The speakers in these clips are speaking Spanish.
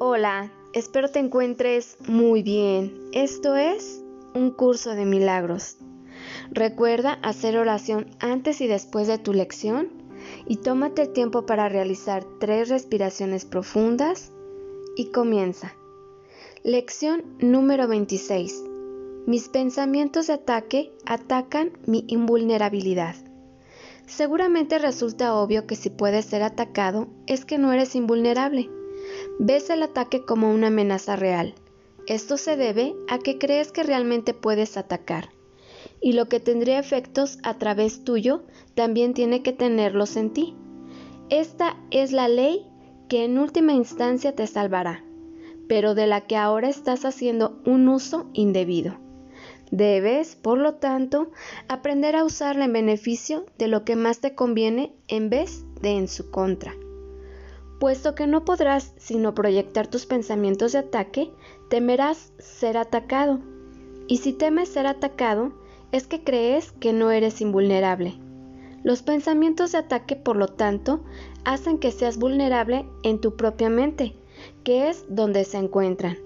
Hola, espero te encuentres muy bien. Esto es un curso de milagros. Recuerda hacer oración antes y después de tu lección y tómate el tiempo para realizar tres respiraciones profundas y comienza. Lección número 26. Mis pensamientos de ataque atacan mi invulnerabilidad. Seguramente resulta obvio que si puedes ser atacado es que no eres invulnerable. Ves el ataque como una amenaza real. Esto se debe a que crees que realmente puedes atacar. Y lo que tendría efectos a través tuyo también tiene que tenerlos en ti. Esta es la ley que en última instancia te salvará, pero de la que ahora estás haciendo un uso indebido. Debes, por lo tanto, aprender a usarla en beneficio de lo que más te conviene en vez de en su contra. Puesto que no podrás sino proyectar tus pensamientos de ataque, temerás ser atacado. Y si temes ser atacado, es que crees que no eres invulnerable. Los pensamientos de ataque, por lo tanto, hacen que seas vulnerable en tu propia mente, que es donde se encuentran.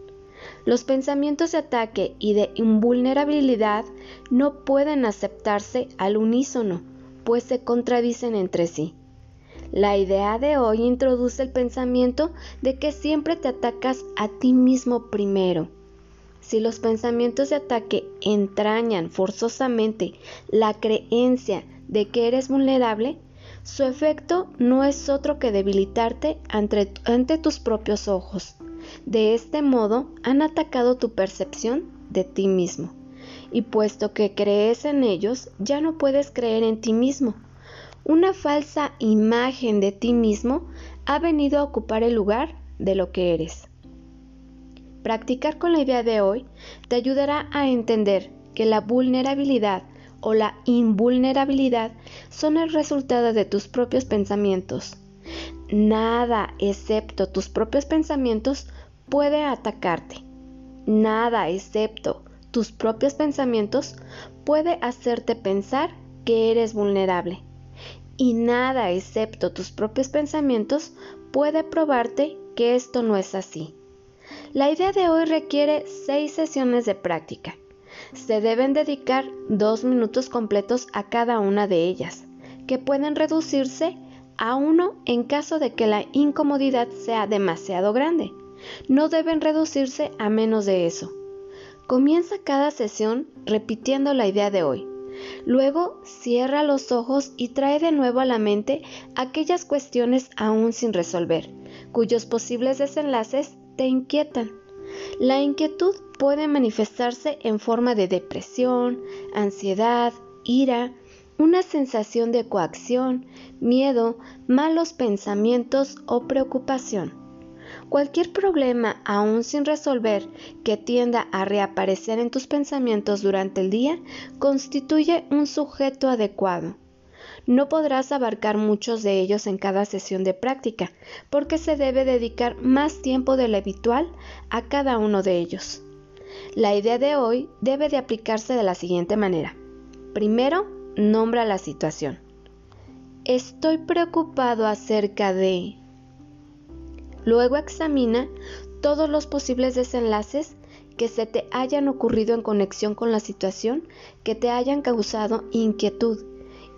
Los pensamientos de ataque y de invulnerabilidad no pueden aceptarse al unísono, pues se contradicen entre sí. La idea de hoy introduce el pensamiento de que siempre te atacas a ti mismo primero. Si los pensamientos de ataque entrañan forzosamente la creencia de que eres vulnerable, su efecto no es otro que debilitarte ante, tus propios ojos. De este modo han atacado tu percepción de ti mismo. Y puesto que crees en ellos, ya no puedes creer en ti mismo. Una falsa imagen de ti mismo ha venido a ocupar el lugar de lo que eres. Practicar con la idea de hoy te ayudará a entender que la vulnerabilidad o la invulnerabilidad son el resultado de tus propios pensamientos. Nada excepto tus propios pensamientos puede atacarte. Nada excepto tus propios pensamientos puede hacerte pensar que eres vulnerable. Y nada excepto tus propios pensamientos puede probarte que esto no es así. La idea de hoy requiere seis sesiones de práctica. Se deben dedicar dos minutos completos a cada una de ellas, que pueden reducirse a uno en caso de que la incomodidad sea demasiado grande no deben reducirse a menos de eso. Comienza cada sesión repitiendo la idea de hoy. Luego cierra los ojos y trae de nuevo a la mente aquellas cuestiones aún sin resolver, cuyos posibles desenlaces te inquietan. La inquietud puede manifestarse en forma de depresión, ansiedad, ira, una sensación de coacción, miedo, malos pensamientos o preocupación. Cualquier problema aún sin resolver que tienda a reaparecer en tus pensamientos durante el día constituye un sujeto adecuado. No podrás abarcar muchos de ellos en cada sesión de práctica, porque se debe dedicar más tiempo de lo habitual a cada uno de ellos. La idea de hoy debe de aplicarse de la siguiente manera. Primero, nombra la situación. Estoy preocupado acerca de... Luego examina todos los posibles desenlaces que se te hayan ocurrido en conexión con la situación que te hayan causado inquietud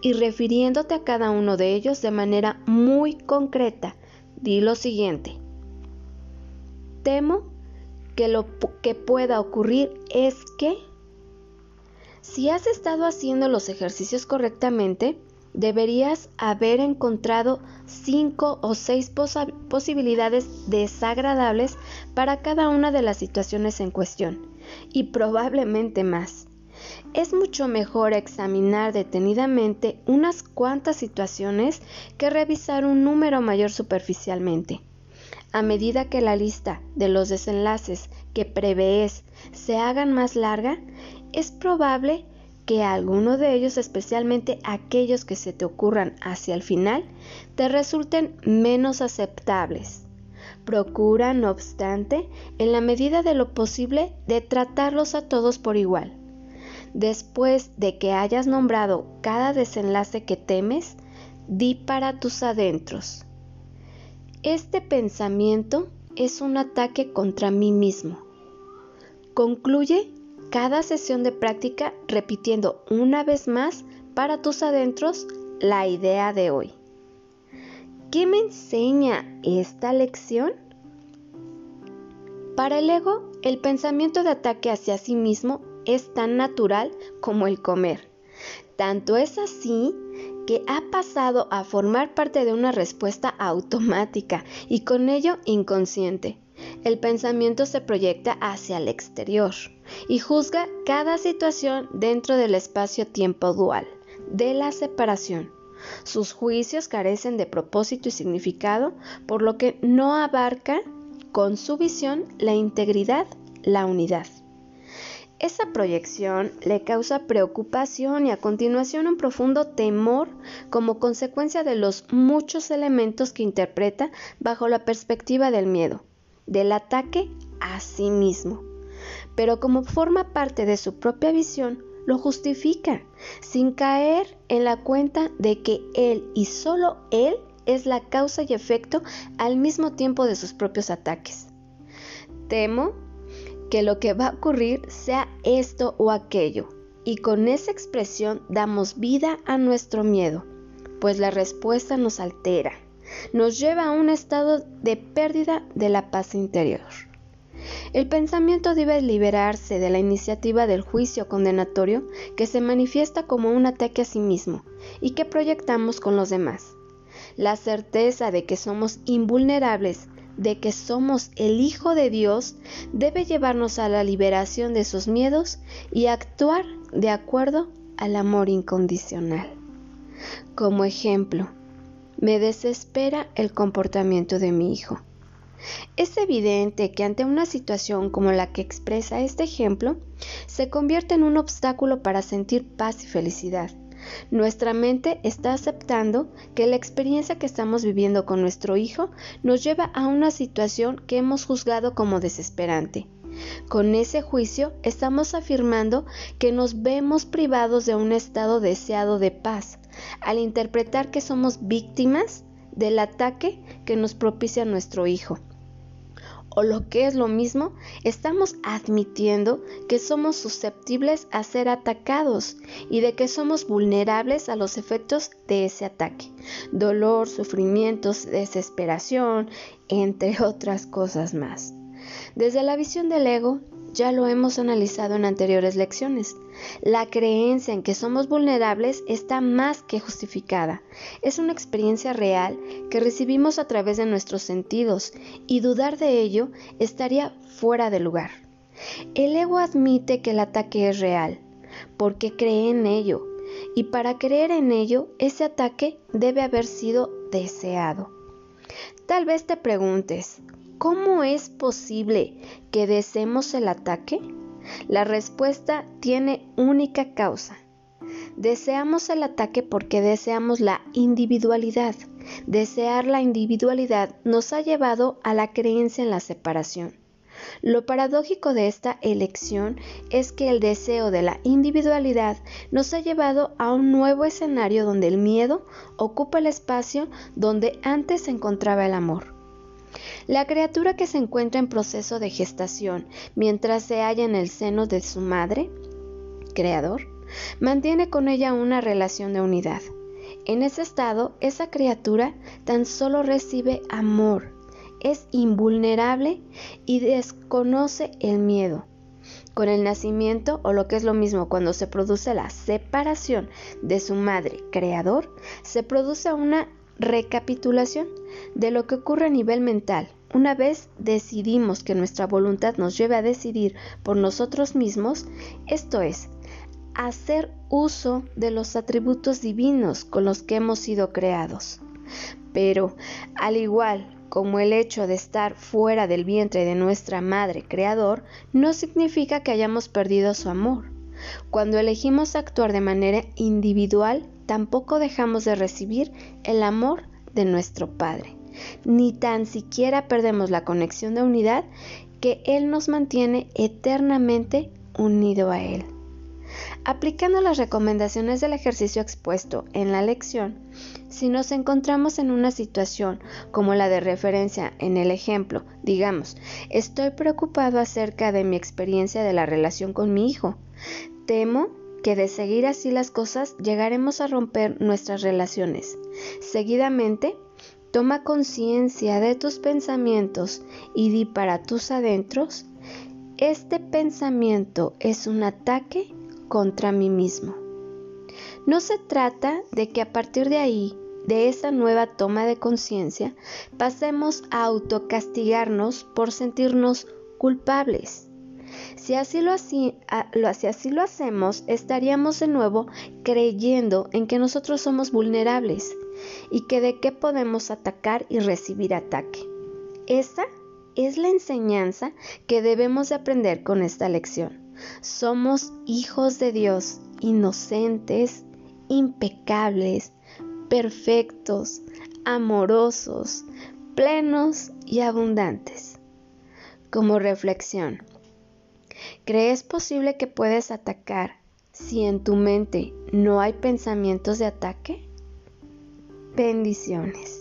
y refiriéndote a cada uno de ellos de manera muy concreta, di lo siguiente. Temo que lo que pueda ocurrir es que si has estado haciendo los ejercicios correctamente, deberías haber encontrado cinco o seis posibilidades desagradables para cada una de las situaciones en cuestión, y probablemente más. Es mucho mejor examinar detenidamente unas cuantas situaciones que revisar un número mayor superficialmente. A medida que la lista de los desenlaces que prevees se hagan más larga, es probable que alguno de ellos, especialmente aquellos que se te ocurran hacia el final, te resulten menos aceptables. Procura, no obstante, en la medida de lo posible, de tratarlos a todos por igual. Después de que hayas nombrado cada desenlace que temes, di para tus adentros. Este pensamiento es un ataque contra mí mismo. Concluye cada sesión de práctica repitiendo una vez más para tus adentros la idea de hoy. ¿Qué me enseña esta lección? Para el ego, el pensamiento de ataque hacia sí mismo es tan natural como el comer. Tanto es así que ha pasado a formar parte de una respuesta automática y con ello inconsciente. El pensamiento se proyecta hacia el exterior y juzga cada situación dentro del espacio-tiempo dual, de la separación. Sus juicios carecen de propósito y significado, por lo que no abarca con su visión la integridad, la unidad. Esa proyección le causa preocupación y a continuación un profundo temor como consecuencia de los muchos elementos que interpreta bajo la perspectiva del miedo, del ataque a sí mismo. Pero como forma parte de su propia visión, lo justifica, sin caer en la cuenta de que él y solo él es la causa y efecto al mismo tiempo de sus propios ataques. Temo que lo que va a ocurrir sea esto o aquello, y con esa expresión damos vida a nuestro miedo, pues la respuesta nos altera, nos lleva a un estado de pérdida de la paz interior. El pensamiento debe liberarse de la iniciativa del juicio condenatorio que se manifiesta como un ataque a sí mismo y que proyectamos con los demás. La certeza de que somos invulnerables de que somos el Hijo de Dios debe llevarnos a la liberación de esos miedos y actuar de acuerdo al amor incondicional. Como ejemplo, me desespera el comportamiento de mi hijo. Es evidente que ante una situación como la que expresa este ejemplo, se convierte en un obstáculo para sentir paz y felicidad. Nuestra mente está aceptando que la experiencia que estamos viviendo con nuestro hijo nos lleva a una situación que hemos juzgado como desesperante. Con ese juicio estamos afirmando que nos vemos privados de un estado deseado de paz, al interpretar que somos víctimas del ataque que nos propicia nuestro hijo o lo que es lo mismo, estamos admitiendo que somos susceptibles a ser atacados y de que somos vulnerables a los efectos de ese ataque. Dolor, sufrimientos, desesperación, entre otras cosas más. Desde la visión del ego, ya lo hemos analizado en anteriores lecciones. La creencia en que somos vulnerables está más que justificada. Es una experiencia real que recibimos a través de nuestros sentidos y dudar de ello estaría fuera de lugar. El ego admite que el ataque es real porque cree en ello y para creer en ello ese ataque debe haber sido deseado. Tal vez te preguntes, ¿Cómo es posible que deseemos el ataque? La respuesta tiene única causa. Deseamos el ataque porque deseamos la individualidad. Desear la individualidad nos ha llevado a la creencia en la separación. Lo paradójico de esta elección es que el deseo de la individualidad nos ha llevado a un nuevo escenario donde el miedo ocupa el espacio donde antes se encontraba el amor. La criatura que se encuentra en proceso de gestación mientras se halla en el seno de su madre, creador, mantiene con ella una relación de unidad. En ese estado, esa criatura tan solo recibe amor, es invulnerable y desconoce el miedo. Con el nacimiento, o lo que es lo mismo cuando se produce la separación de su madre creador, se produce una recapitulación de lo que ocurre a nivel mental. Una vez decidimos que nuestra voluntad nos lleve a decidir por nosotros mismos, esto es, hacer uso de los atributos divinos con los que hemos sido creados. Pero, al igual como el hecho de estar fuera del vientre de nuestra madre creador, no significa que hayamos perdido su amor. Cuando elegimos actuar de manera individual, tampoco dejamos de recibir el amor de nuestro Padre, ni tan siquiera perdemos la conexión de unidad que Él nos mantiene eternamente unido a Él. Aplicando las recomendaciones del ejercicio expuesto en la lección, si nos encontramos en una situación como la de referencia en el ejemplo, digamos, estoy preocupado acerca de mi experiencia de la relación con mi hijo, temo que de seguir así las cosas llegaremos a romper nuestras relaciones. Seguidamente, toma conciencia de tus pensamientos y di para tus adentros, este pensamiento es un ataque contra mí mismo. No se trata de que a partir de ahí, de esa nueva toma de conciencia, pasemos a autocastigarnos por sentirnos culpables. Si así lo, así, así lo hacemos, estaríamos de nuevo creyendo en que nosotros somos vulnerables y que de qué podemos atacar y recibir ataque. Esa es la enseñanza que debemos de aprender con esta lección. Somos hijos de Dios, inocentes, impecables, perfectos, amorosos, plenos y abundantes. Como reflexión, ¿crees posible que puedes atacar si en tu mente no hay pensamientos de ataque? Bendiciones.